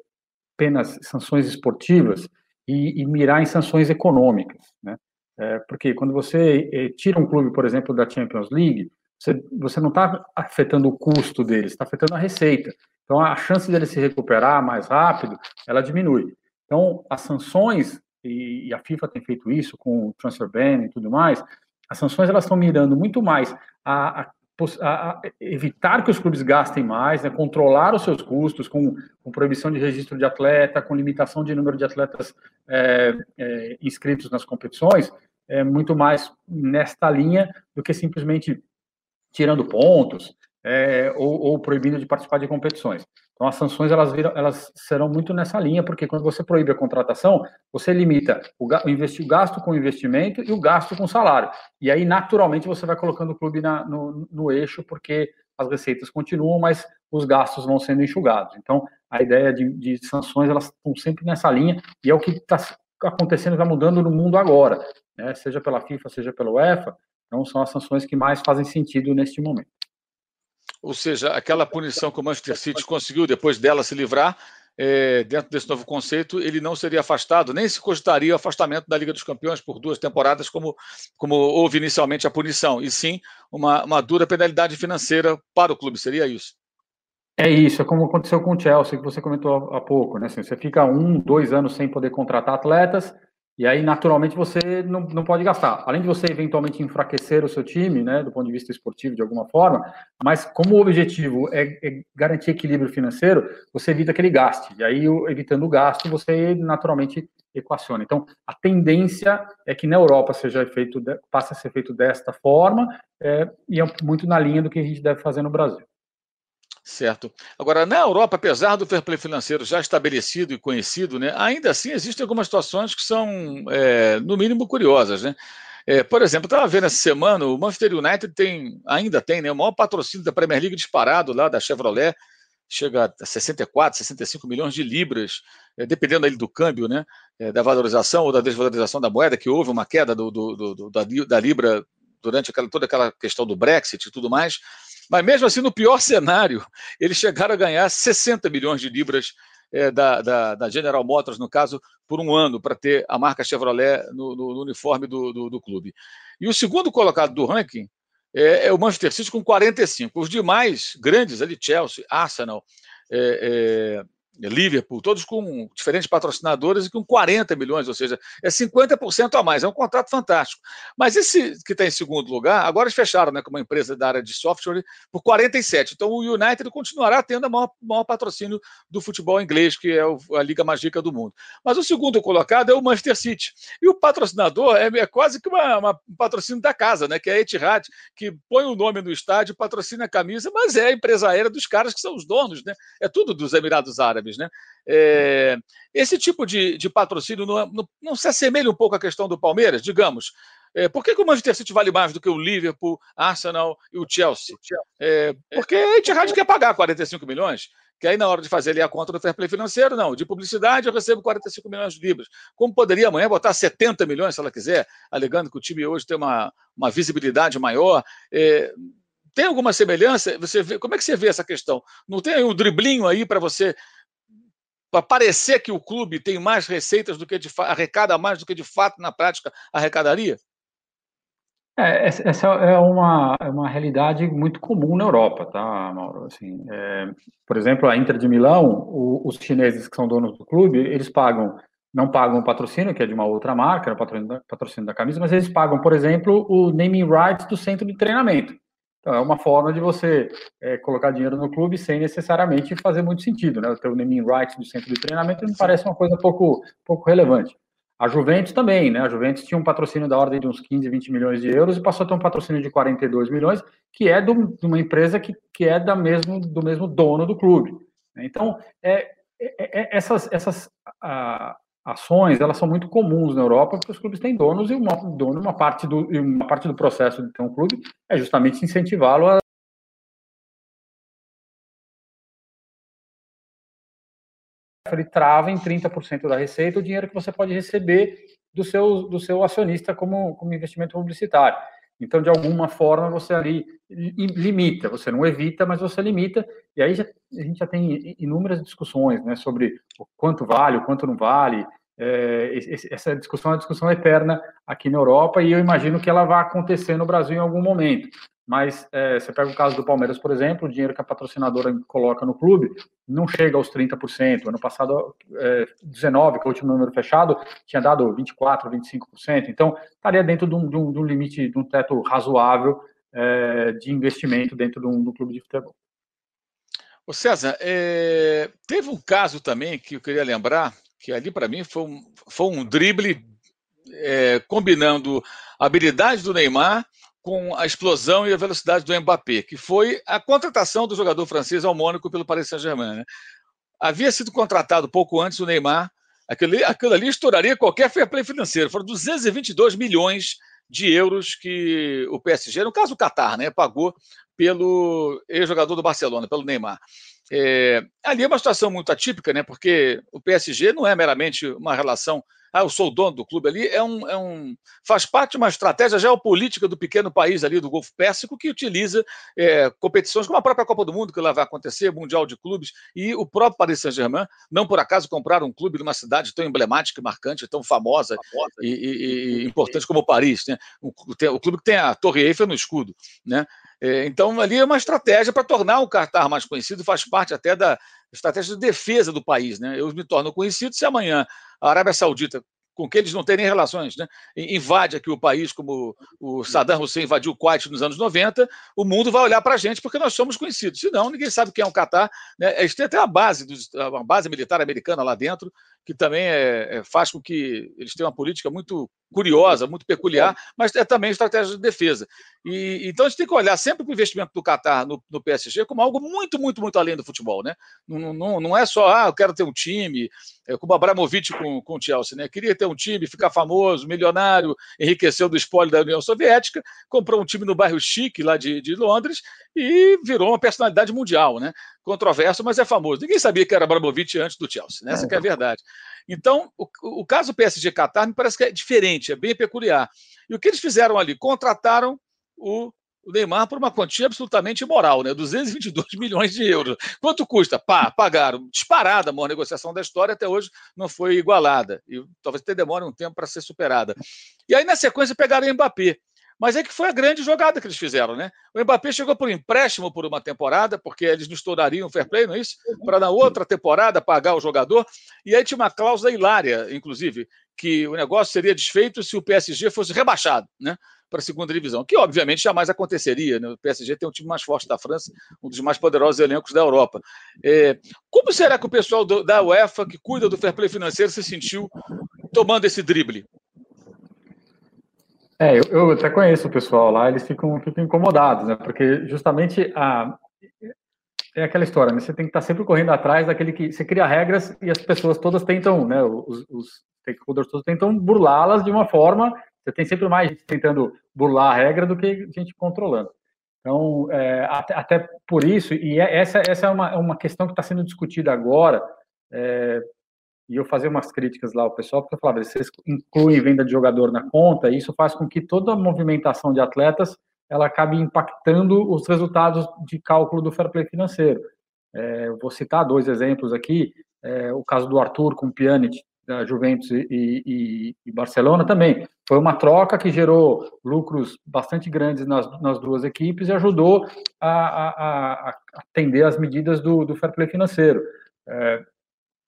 apenas sanções esportivas e, e, mirar em sanções econômicas, né? É, porque quando você é, tira um clube, por exemplo, da Champions League, você, você não está afetando o custo deles, está afetando a receita. Então, a chance dele se recuperar mais rápido, ela diminui. Então, as sanções, e, a FIFA tem feito isso com o transfer ban e tudo mais, as sanções elas estão mirando muito mais a, a evitar que os clubes gastem mais, né, controlar os seus custos com, com, proibição de registro de atleta, com limitação de número de atletas é, é, inscritos nas competições, é muito mais nesta linha do que simplesmente tirando pontos é, ou, ou proibindo de participar de competições. Então, as sanções elas, viram, elas serão muito nessa linha, porque quando você proíbe a contratação, você limita o, o, o gasto com investimento e o gasto com salário. E aí, naturalmente, você vai colocando o clube na, no, no eixo, porque as receitas continuam, mas os gastos vão sendo enxugados. Então, a ideia de, de sanções, elas estão sempre nessa linha, e é o que está acontecendo, está mudando no mundo agora, né? seja pela FIFA, seja pela UEFA, então são as sanções que mais fazem sentido neste momento. Ou seja, aquela punição que o Manchester City conseguiu depois dela se livrar, é, dentro desse novo conceito, ele não seria afastado, nem se cogitaria o afastamento da Liga dos Campeões por duas temporadas, como, como houve inicialmente a punição, e sim uma, uma dura penalidade financeira para o clube. Seria isso? É isso, é como aconteceu com o Chelsea, que você comentou há pouco, né? Assim, você fica um, dois anos sem poder contratar atletas, e aí, naturalmente, você não, não pode gastar. Além de você eventualmente enfraquecer o seu time, né, do ponto de vista esportivo, de alguma forma, mas como o objetivo é, é garantir equilíbrio financeiro, você evita que ele gaste. E aí, evitando o gasto, você naturalmente equaciona. Então, a tendência é que na Europa seja feito, passe a ser feito desta forma, é, e é muito na linha do que a gente deve fazer no Brasil. Certo. Agora, na Europa, apesar do fair play financeiro já estabelecido e conhecido, né, ainda assim existem algumas situações que são, é, no mínimo, curiosas. Né? É, por exemplo, estava vendo essa semana, o Manchester United tem, ainda tem né, o maior patrocínio da Premier League disparado lá da Chevrolet, chega a 64, 65 milhões de libras, é, dependendo ali do câmbio, né, é, da valorização ou da desvalorização da moeda, que houve uma queda do, do, do, da, da libra durante aquela, toda aquela questão do Brexit e tudo mais. Mas mesmo assim, no pior cenário, eles chegaram a ganhar 60 milhões de libras é, da, da, da, General Motors, no caso, por um ano, para ter a marca Chevrolet no, no, no uniforme do, do, do, clube. E o segundo colocado do ranking é, é, o Manchester City com 45. Os demais grandes ali, Chelsea, Arsenal, é, é Liverpool, todos com diferentes patrocinadores e com 40 milhões, ou seja, é 50% a mais. É um contrato fantástico. Mas esse que está em segundo lugar, agora eles fecharam né, com uma empresa da área de software por 47. Então o United continuará tendo o maior, maior, patrocínio do futebol inglês, que é a liga mais rica do mundo. Mas o segundo colocado é o Manchester City. E o patrocinador é, é quase que uma, uma, um patrocínio da casa, né, que é a Etihad, que põe o nome no estádio, patrocina a camisa, mas é a empresa aérea dos caras que são os donos. Né? É tudo dos Emirados Árabes árabes. Né? É, esse tipo de, de patrocínio não, não, não, se assemelha um pouco à questão do Palmeiras, digamos. É, por que, que, o Manchester City vale mais do que o Liverpool, Arsenal e o Chelsea? É, porque a Etihad quer pagar 45 milhões, que aí na hora de fazer ali a conta do fair play financeiro, não, de publicidade eu recebo 45 milhões de libras. Como poderia amanhã botar 70 milhões, se ela quiser, alegando que o time hoje tem uma, uma visibilidade maior. É, tem alguma semelhança? Você vê, como é que você vê essa questão? Não tem um driblinho aí para você para parecer que o clube tem mais receitas do que de arrecada mais do que de fato na prática arrecadaria? É, essa é uma, é uma realidade muito comum na Europa, tá, Mauro? Assim, é, por exemplo, a Inter de Milão, o, os chineses que são donos do clube, eles pagam, não pagam o patrocínio, que é de uma outra marca, o patrocínio da, patrocínio da camisa, mas eles pagam, por exemplo, o naming rights do centro de treinamento. Então, é uma forma de você é, colocar dinheiro no clube sem necessariamente fazer muito sentido, né? O teu naming rights do centro de treinamento me parece uma coisa pouco, pouco relevante. A Juventus também, né? A Juventus tinha um patrocínio da ordem de uns 15, 20 milhões de euros e passou a ter um patrocínio de 42 milhões, que é do, de uma empresa que, que é da mesmo, do mesmo dono do clube. Então, é, é, é essas, essas a, ações, elas são muito comuns na Europa, porque os clubes têm donos e uma, dono, uma, parte do, uma parte do processo de ter um clube é justamente incentivá-lo a ele trava em 30% da receita o dinheiro que você pode receber do seu, do seu acionista como, como investimento publicitário. Então, de alguma forma, você ali limita, você não evita, mas você limita, e aí já, a gente já tem inúmeras discussões né, sobre quanto vale, o quanto não vale. É, essa discussão é uma discussão eterna aqui na Europa, e eu imagino que ela vai acontecer no Brasil em algum momento mas é, você pega o caso do Palmeiras, por exemplo, o dinheiro que a patrocinadora coloca no clube não chega aos 30%. Ano passado, é, 19, que é o último número fechado, tinha dado 24%, 25%. Então, estaria dentro de um, de um, de um limite, de um teto razoável é, de investimento dentro de um, do clube de futebol. O César, é, teve um caso também que eu queria lembrar, que ali para mim foi um, foi um drible é, combinando habilidade do Neymar com a explosão e a velocidade do Mbappé, que foi a contratação do jogador francês ao Mônaco pelo Paris Saint-Germain. Né? Havia sido contratado pouco antes o Neymar, aquilo, aquilo ali estouraria qualquer fair play financeiro. Foram 222 milhões de euros que o PSG, no caso o Qatar, né, pagou pelo ex-jogador do Barcelona, pelo Neymar. É, ali é uma situação muito atípica, né, porque o PSG não é meramente uma relação ah, eu sou o dono do clube ali, é um, é um, faz parte de uma estratégia geopolítica do pequeno país ali do Golfo Pérsico que utiliza é, competições como a própria Copa do Mundo, que lá vai acontecer, Mundial de Clubes, e o próprio Paris Saint-Germain, não por acaso compraram um clube numa cidade tão emblemática, marcante, tão famosa, famosa e, e, e, importante como Paris. Né? O, o clube que tem a Torre Eiffel no escudo. Né? É, então, ali é uma estratégia para tornar o Qatar mais conhecido, faz parte até da estratégia de defesa do país. Né? Eu me torno conhecido se amanhã a Arábia Saudita com que eles não têm nem relações, né? invade aqui o país como o Saddam Hussein invadiu o Kuwait nos anos 90, o mundo vai olhar para a gente porque nós somos conhecidos. Senão, ninguém sabe quem é o Catar. Né? Eles têm até uma base, uma base militar americana lá dentro, que também é, é, faz com que eles tenham uma política muito curiosa, muito peculiar, mas é também estratégia de defesa. E, então a gente tem que olhar sempre para o investimento do Qatar no, no, PSG como algo muito, muito, muito além do futebol. Né? Não, não, não é só, ah, eu quero ter um time, é como Abramovich com, com o Chelsea, né? queria ter um time, ficar famoso, milionário, enriqueceu do espólio da União Soviética, comprou um time no bairro chique lá de, de Londres e virou uma personalidade mundial. Né? Controverso, mas é famoso. Ninguém sabia que era Abramovich antes do Chelsea, né? essa é, é a verdade. Então, o, o caso PSG Qatar me parece que é diferente, é bem peculiar. E o que eles fizeram ali? Contrataram o, o Neymar por uma quantia absolutamente imoral, né? 222 milhões de euros. Quanto custa? Pá, pagaram. Disparada, a maior negociação da história, até hoje não foi igualada. E talvez até demore um tempo para ser superada. E aí, na sequência, pegaram o Mbappé. Mas é que foi a grande jogada que eles fizeram, né? O Mbappé chegou por empréstimo por uma temporada, porque eles não estourariam o fair play, não é isso? Para na outra temporada pagar o jogador. E aí tinha uma cláusula hilária, inclusive, que o negócio seria desfeito se o PSG fosse rebaixado, né? Para a segunda divisão, que obviamente jamais aconteceria. Né? O PSG tem um time mais forte da França, um dos mais poderosos elencos da Europa. É, como será que o pessoal do, da UEFA, que cuida do fair play financeiro, se sentiu tomando esse drible? É, eu, eu, até conheço o pessoal lá, eles ficam, ficam incomodados, né? Porque justamente a, é aquela história, né? Você tem que estar sempre correndo atrás daquele que você cria regras e as pessoas todas tentam, né? Os, os stakeholders todos tentam burlá-las de uma forma. Você tem sempre mais gente tentando burlar a regra do que gente controlando. Então, é, até, até, por isso, e é, essa, essa é uma, uma questão que está sendo discutida agora, é, e eu fazia umas críticas lá ao pessoal, porque eu falava, vocês incluem venda de jogador na conta, e isso faz com que toda a movimentação de atletas ela acabe impactando os resultados de cálculo do fair play financeiro. É, vou citar dois exemplos aqui, é, o caso do Arthur com o Pjanic, da Juventus e, e, e, Barcelona também. Foi uma troca que gerou lucros bastante grandes nas, nas duas equipes e ajudou a, a, a atender as medidas do, do fair play financeiro. É,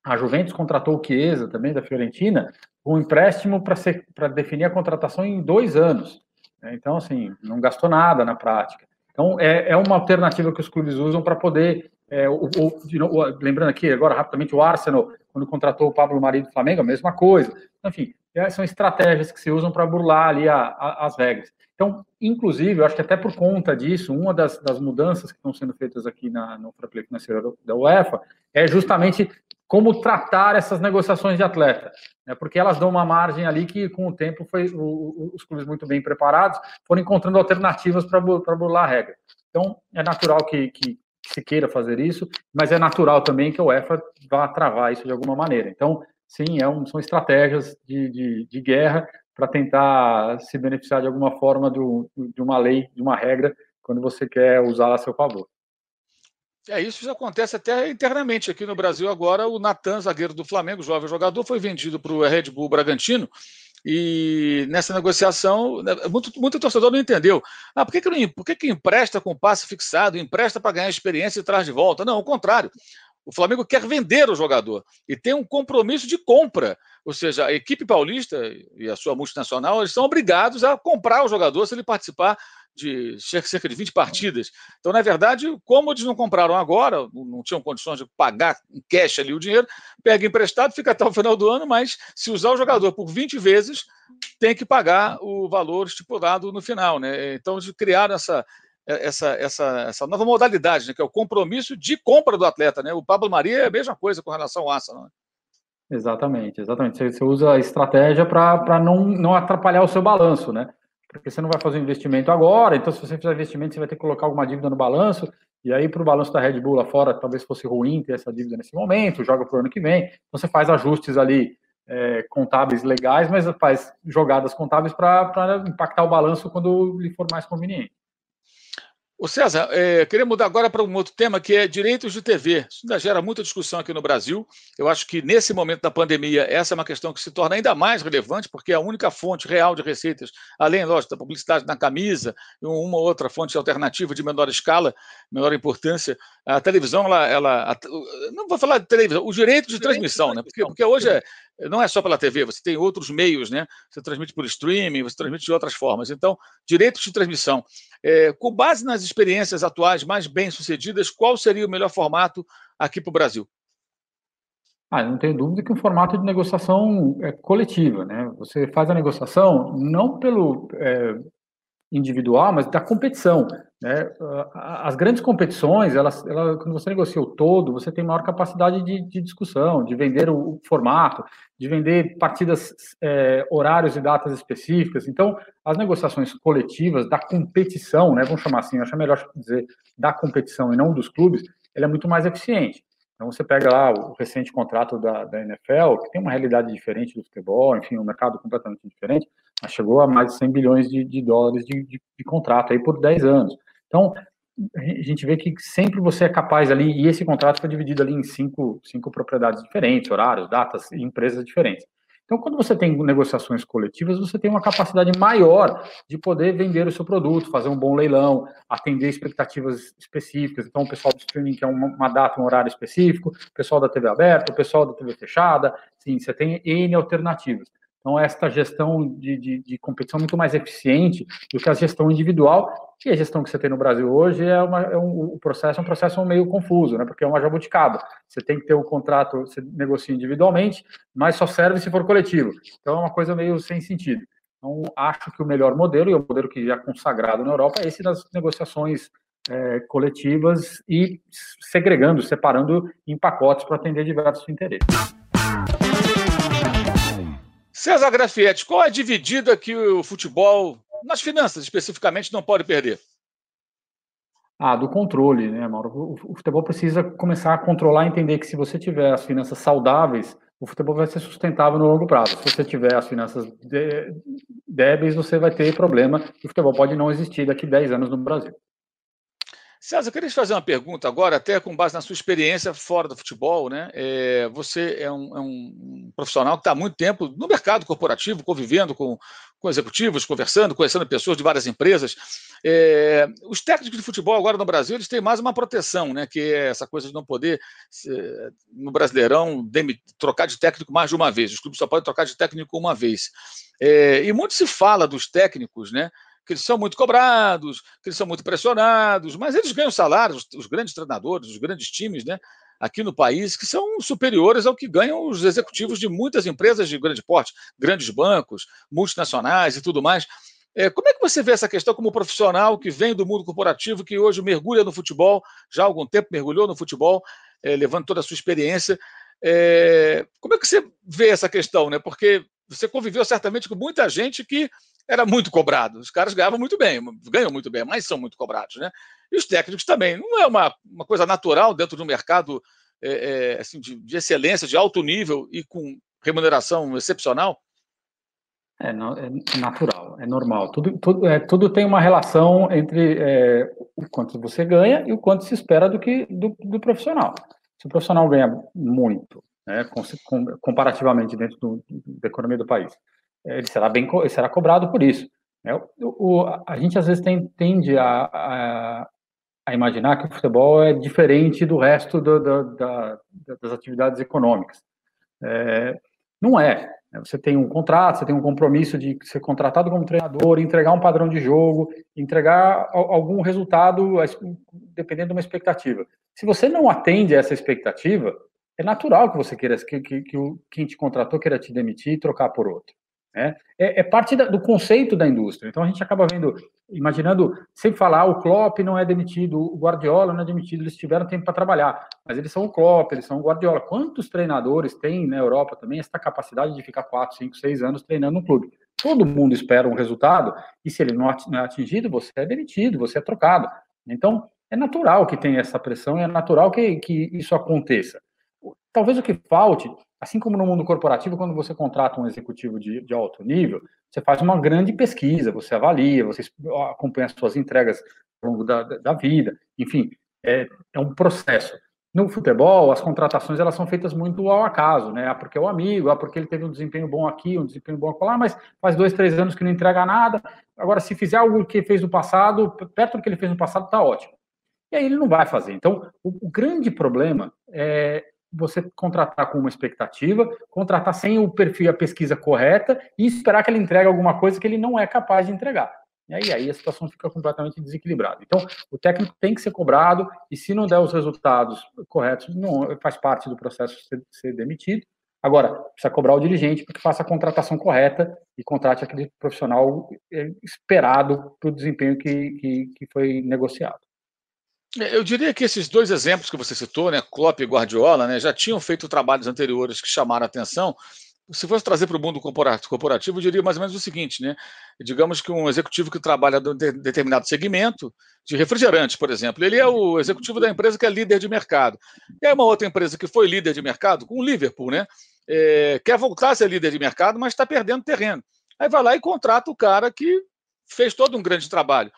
a Juventus contratou o Chiesa, também da Fiorentina, um empréstimo para definir a contratação em dois anos. Né? Então, assim, não gastou nada na prática. Então, é, é uma alternativa que os clubes usam para poder. É, o, o, de, o, lembrando aqui, agora rapidamente, o Arsenal, quando contratou o Pablo Mari do Flamengo, a mesma coisa. Enfim, é, são estratégias que se usam para burlar ali a, a, as regras. Então, inclusive, eu acho que até por conta disso, uma das, das mudanças que estão sendo feitas aqui na, no Fair Financeiro da UEFA é justamente como tratar essas negociações de atleta, né? porque elas dão uma margem ali que, com o tempo, foi o, os clubes muito bem preparados foram encontrando alternativas para burlar a regra. Então, é natural que, que, se queira fazer isso, mas é natural também que a UEFA vá travar isso de alguma maneira. Então, sim, é um, são estratégias de, de, de guerra para tentar se beneficiar de alguma forma do, de uma lei, de uma regra, quando você quer usá-la a seu favor. É, isso acontece até internamente aqui no Brasil agora. O Natan, zagueiro do Flamengo, jovem jogador, foi vendido para o Red Bull Bragantino e nessa negociação, né, muito, muito torcedor não entendeu. Ah, por que, que, por que, que empresta com passe fixado, empresta para ganhar experiência e traz de volta? Não, ao contrário. O Flamengo quer vender o jogador e tem um compromisso de compra. Ou seja, a equipe paulista e a sua multinacional eles são obrigados a comprar o jogador se ele participar de cerca de 20 partidas. Então, na verdade, como eles não compraram agora, não tinham condições de pagar em cash ali o dinheiro, pega emprestado, fica até o final do ano, mas se usar o jogador por 20 vezes, tem que pagar o valor estipulado no final. Né? Então, eles criaram essa, essa, essa, essa nova modalidade, né? que é o compromisso de compra do atleta. Né? O Pablo Maria é a mesma coisa com relação ao Arsenal. Né? Exatamente, exatamente. Você, você usa a estratégia para não, não atrapalhar o seu balanço, né? Porque você não vai fazer um investimento agora, então se você fizer investimento, você vai ter que colocar alguma dívida no balanço, e aí para o balanço da Red Bull lá fora, talvez fosse ruim ter essa dívida nesse momento, joga para o ano que vem, então você faz ajustes ali é, contábeis legais, mas faz jogadas contábeis para impactar o balanço quando lhe for mais conveniente. O César, é, queria mudar agora para um outro tema que é direitos de TV. Isso ainda gera muita discussão aqui no Brasil. Eu acho que nesse momento da pandemia, essa é uma questão que se torna ainda mais relevante, porque é a única fonte real de receitas, além, lógico, da publicidade na camisa e uma outra fonte alternativa de menor escala, menor importância. A televisão, ela. ela a, não vou falar de televisão, o direito de transmissão, né? Porque, porque hoje é, não é só pela TV, você tem outros meios, né? Você transmite por streaming, você transmite de outras formas. Então, direitos de transmissão. É, com base nas experiências atuais mais bem-sucedidas, qual seria o melhor formato aqui para o Brasil? Ah, não tenho dúvida que um formato de negociação é coletiva, né? Você faz a negociação não pelo é, individual, mas da competição. Né? As grandes competições, elas, quando você negocia o todo, você tem maior capacidade de, de discussão, de vender o, o, formato, de vender partidas, é, horários e datas específicas. Então, as negociações coletivas da competição, né, vamos chamar assim, acho melhor dizer da competição e não dos clubes, ela é muito mais eficiente. Então, você pega lá o recente contrato da, da NFL, que tem uma realidade diferente do futebol, enfim, um mercado completamente diferente, chegou a mais de 100 bilhões de, de dólares de, de, de, contrato aí por 10 anos. Então, a gente vê que sempre você é capaz ali, e esse contrato foi dividido ali em cinco, cinco propriedades diferentes, horários, datas e empresas diferentes. Então, quando você tem negociações coletivas, você tem uma capacidade maior de poder vender o seu produto, fazer um bom leilão, atender expectativas específicas. Então, o pessoal do streaming quer uma, uma data, um horário específico, o pessoal da TV aberta, o pessoal da TV fechada. Sim, você tem N alternativas. Então, esta gestão de, de, de, competição é muito mais eficiente do que a gestão individual, e a gestão que você tem no Brasil hoje é, uma, é um, processo é um processo meio confuso, né? porque é uma jabuticaba. Você tem que ter o um contrato, você negocia individualmente, mas só serve se for coletivo. Então, é uma coisa meio sem sentido. Então, acho que o melhor modelo, e o modelo que já é consagrado na Europa, é esse das negociações é, coletivas e segregando, separando em pacotes para atender diversos interesses. César Grafietti, qual é a dividida que o futebol, nas finanças especificamente, não pode perder? Ah, do controle, né, Mauro? O futebol precisa começar a controlar e entender que se você tiver as finanças saudáveis, o futebol vai ser sustentável no longo prazo. Se você tiver as finanças débeis, você vai ter problema e o futebol pode não existir daqui a 10 anos no Brasil. César, eu queria te fazer uma pergunta agora, até com base na sua experiência fora do futebol. Né? É, você é um, é um, profissional que está há muito tempo no mercado corporativo, convivendo com, com executivos, conversando, conhecendo pessoas de várias empresas. É, os técnicos de futebol agora no Brasil eles têm mais uma proteção, né? que é essa coisa de não poder, no Brasileirão, trocar de técnico mais de uma vez. Os clubes só podem trocar de técnico uma vez. É, e muito se fala dos técnicos, né? Que eles são muito cobrados, que eles são muito pressionados, mas eles ganham salários, os grandes treinadores, os grandes times, né? Aqui no país, que são superiores ao que ganham os executivos de muitas empresas de grande porte, grandes bancos, multinacionais e tudo mais. É, como é que você vê essa questão como profissional que vem do mundo corporativo, que hoje mergulha no futebol, já há algum tempo mergulhou no futebol, é, levando toda a sua experiência. É, como é que você vê essa questão? Né? Porque você conviveu certamente com muita gente que era muito cobrado. Os caras ganhavam muito bem, ganham muito bem, mas são muito cobrados. Né? E os técnicos também. Não é uma, uma coisa natural dentro de um mercado é, é, assim, de, de excelência, de alto nível e com remuneração excepcional? É, é, natural, é normal. Tudo, tudo, é, tudo tem uma relação entre é, o quanto você ganha e o quanto se espera do que do, do profissional. Se o profissional ganha muito, né, com, com, comparativamente dentro do, da economia do país, ele será bem ele será cobrado por isso. Né? O, a gente às vezes tem, tende a, a, a, imaginar que o futebol é diferente do resto do, do, da, das atividades econômicas. É, não é. Né? Você tem um contrato, você tem um compromisso de ser contratado como treinador, entregar um padrão de jogo, entregar algum resultado dependendo de uma expectativa. Se você não atende a essa expectativa, é natural que você queira que, que, que quem te contratou queira te demitir e trocar por outro. Né? É, é parte da, do conceito da indústria. Então a gente acaba vendo, imaginando, sem falar, o Klopp não é demitido, o Guardiola não é demitido, eles tiveram tempo para trabalhar, mas eles são o Klopp, eles são o Guardiola. Quantos treinadores têm na Europa também essa capacidade de ficar 4, 5, 6 anos treinando um clube? Todo mundo espera um resultado, e se ele não é atingido, você é demitido, você é trocado. Então, é natural que tenha essa pressão, é natural que, que isso aconteça. Talvez o que falte assim como no mundo corporativo, quando você contrata um executivo de, de alto nível, você faz uma grande pesquisa, você avalia, você acompanha as suas entregas ao longo da, da vida, enfim, é, é um processo. No futebol, as contratações elas são feitas muito ao acaso, né? Ah, porque é o amigo, ah, porque ele teve um desempenho bom aqui, um desempenho bom lá, mas faz dois, três anos que não entrega nada. Agora, se fizer algo que fez no passado, perto do que ele fez no passado, está ótimo. E aí ele não vai fazer. Então, o, o grande problema é, você contratar com uma expectativa, contratar sem o perfil a pesquisa correta e esperar que ele entregue alguma coisa que ele não é capaz de entregar. E aí, aí a situação fica completamente desequilibrada. Então, o técnico tem que ser cobrado e se não der os resultados corretos, não faz parte do processo ser, ser demitido. Agora, precisa cobrar o dirigente para que faça a contratação correta e contrate aquele profissional eh, esperado para o desempenho que, que, que foi negociado. É, eu diria que esses dois exemplos que você citou, né, Klopp e Guardiola, né, já tinham feito trabalhos anteriores que chamaram a atenção. Se fosse trazer para o mundo corporativo, eu diria mais ou menos o seguinte, né? Digamos que um executivo que trabalha em determinado segmento, de refrigerantes, por exemplo, ele é o executivo da empresa que é líder de mercado. E aí uma outra empresa que foi líder de mercado, com o Liverpool, né? É, quer voltar a ser líder de mercado, mas está perdendo terreno. Aí vai lá e contrata o cara que fez todo um grande trabalho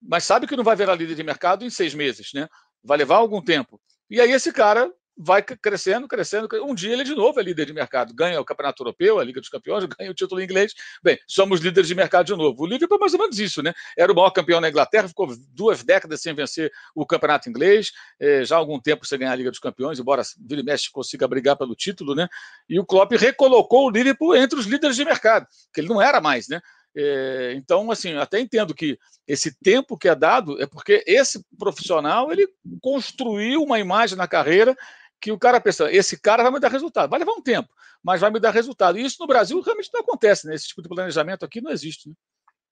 mas sabe que não vai virar líder de mercado em seis meses, né? Vai levar algum tempo. E aí esse cara vai crescendo, crescendo. Um dia ele de novo é líder de mercado, ganha o Campeonato Europeu, a Liga dos Campeões, ganha o título inglês. Bem, somos líderes de mercado de novo. O Liverpool é mais ou menos isso, né? Era o maior campeão na Inglaterra, ficou duas décadas sem vencer o Campeonato Inglês, é, já há algum tempo sem ganhar a Liga dos Campeões, embora Vila Messi consiga brigar pelo título, né? E o Klopp recolocou o Liverpool entre os líderes de mercado, que ele não era mais, né? É, então, assim, até entendo que esse tempo que é dado é porque esse profissional ele construiu uma imagem na carreira que o cara pensa, esse cara vai me dar resultado. Vai levar um tempo, mas vai me dar resultado. E isso no Brasil realmente não acontece, né? Esse tipo de planejamento aqui não existe. Né?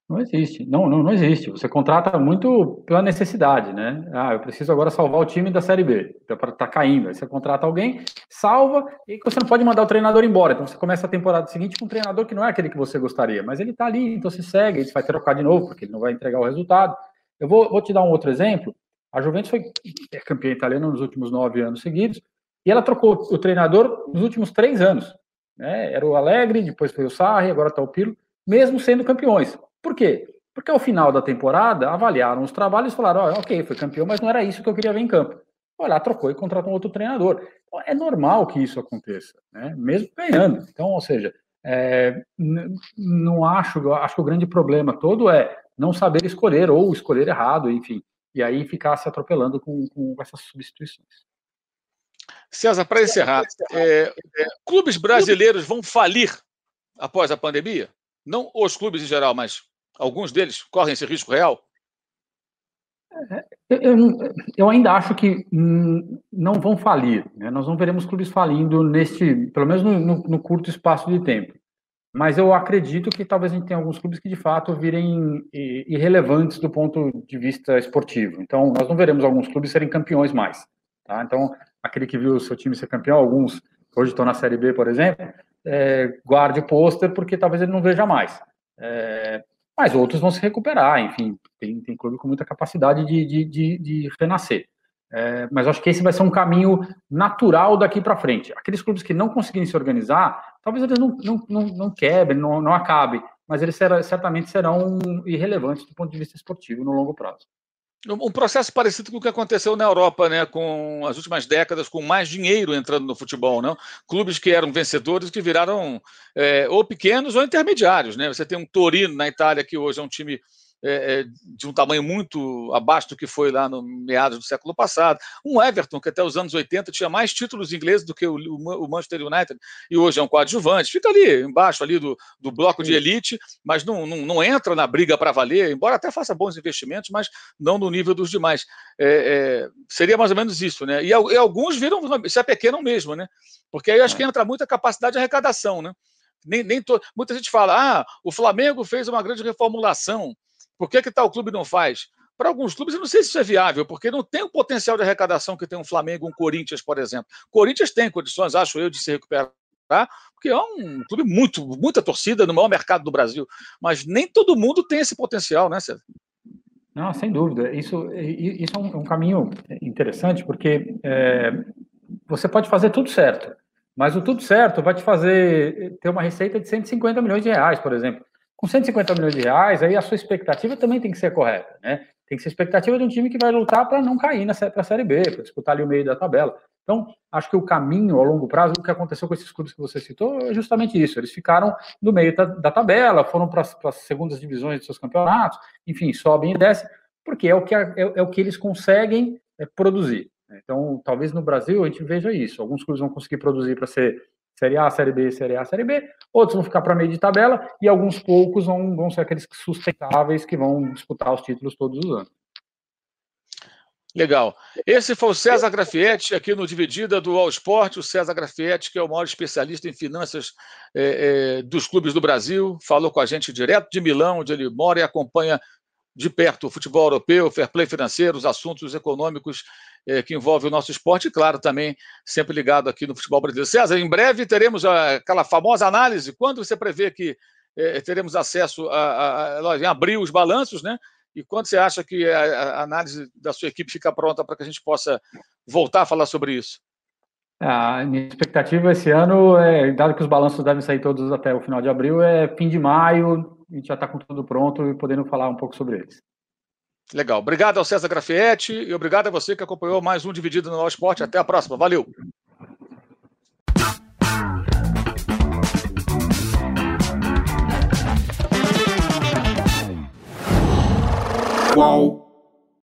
Não existe, não, não, não existe. Você contrata muito pela necessidade, né? Ah, eu preciso agora salvar o time da Série B, para tá caindo. Aí você contrata alguém, salva, e você não pode mandar o treinador embora. Então você começa a temporada seguinte com um treinador que não é aquele que você gostaria, mas ele está ali, então você segue, ele vai trocar de novo, porque ele não vai entregar o resultado. Eu vou, vou te dar um outro exemplo. A Juventus foi é campeã italiana nos últimos nove anos seguidos, e ela trocou o treinador nos últimos três anos. Né? Era o Alegre, depois foi o Sarri, agora está o Pirlo, mesmo sendo campeões. Por quê? Porque ao final da temporada avaliaram os trabalhos e falaram: oh, ok, foi campeão, mas não era isso que eu queria ver em campo. Foi lá, trocou e contratou um outro treinador. Então, é normal que isso aconteça, né? mesmo ganhando. Então, ou seja, é, não acho, acho que o grande problema todo é não saber escolher ou escolher errado, enfim, e aí ficar se atropelando com, com essas substituições. César, para encerrar, é, é, clubes brasileiros vão falir após a pandemia? Não os clubes em geral, mas Alguns deles correm esse risco real? Eu, eu, eu, ainda acho que não vão falir. Né? Nós não veremos clubes falindo neste, pelo menos no, no, no, curto espaço de tempo. Mas eu acredito que talvez a gente tenha alguns clubes que de fato virem irrelevantes do ponto de vista esportivo. Então, nós não veremos alguns clubes serem campeões mais. Tá? Então, aquele que viu o seu time ser campeão, alguns hoje estão na Série B, por exemplo, é, guarde o pôster porque talvez ele não veja mais. É, mas outros vão se recuperar, enfim, tem, tem clube com muita capacidade de, de, de, de renascer. É, mas acho que esse vai ser um caminho natural daqui para frente. Aqueles clubes que não conseguirem se organizar, talvez eles não, não, não, não quebrem, não, não acabem, mas eles certamente serão irrelevantes do ponto de vista esportivo no longo prazo. Um processo parecido com o que aconteceu na Europa, né, com as últimas décadas, com mais dinheiro entrando no futebol, não? Clubes que eram vencedores que viraram é, ou pequenos ou intermediários, né? Você tem um Torino na Itália que hoje é um time é, é, de um tamanho muito abaixo do que foi lá no meados do século passado. Um Everton, que até os anos 80 tinha mais títulos ingleses do que o, o Manchester United, e hoje é um coadjuvante. Fica ali, embaixo ali do, do bloco de elite, mas não, não, não entra na briga para valer, embora até faça bons investimentos, mas não no nível dos demais. É, é seria mais ou menos isso, né? E, e alguns viram, se apequenam mesmo, né? Porque aí acho que entra muita capacidade de arrecadação, né? Nem, nem to... Muita gente fala, ah, o Flamengo fez uma grande reformulação. Por que, que tal clube não faz? Para alguns clubes, eu não sei se isso é viável, porque não tem o potencial de arrecadação que tem um Flamengo, um Corinthians, por exemplo. Corinthians tem condições, acho eu, de se recuperar, porque é um clube muito, muita torcida no maior mercado do Brasil. Mas nem todo mundo tem esse potencial, né, César? Não, sem dúvida. Isso, isso é um, um caminho interessante, porque é, você pode fazer tudo certo, mas o tudo certo vai te fazer ter uma receita de 150 milhões de reais, por exemplo com 150 milhões de reais, aí a sua expectativa também tem que ser correta, né? Tem que ser expectativa de um time que vai lutar para não cair para a Série B, para disputar ali o meio da tabela. Então, acho que o caminho ao longo prazo, o que aconteceu com esses clubes que você citou, é justamente isso. Eles ficaram no meio da, da tabela, foram para as segundas divisões de seus campeonatos, enfim, sobem e descem, porque é o que, é, é o que eles conseguem é, produzir. Então, talvez no Brasil a gente veja isso. Alguns clubes vão conseguir produzir para ser Série A, Série B, Série A, Série B. Outros vão ficar para meio de tabela e alguns poucos vão, vão ser aqueles sustentáveis que vão disputar os títulos todos os anos. Legal. Esse foi o César Grafietti, aqui no Dividida do All Sport. O César Grafietti, que é o maior especialista em finanças é, é, dos clubes do Brasil, falou com a gente direto de Milão, onde ele mora e acompanha de perto o futebol europeu, o fair play financeiro, os assuntos econômicos é, que envolvem o nosso esporte e, claro, também sempre ligado aqui no futebol brasileiro. César, em breve teremos aquela famosa análise. Quando você prevê que é, teremos acesso a, a, a, a, abrir os balanços, né? E quando você acha que a, análise da sua equipe fica pronta para que a gente possa voltar a falar sobre isso? A minha expectativa esse ano, é, dado que os balanços devem sair todos até o final de abril, é fim de maio, a gente já está com tudo pronto e podendo falar um pouco sobre eles. Legal. Obrigado ao César Grafietti e obrigado a você que acompanhou mais um Dividido no Esporte. Até a próxima. Valeu. Qual?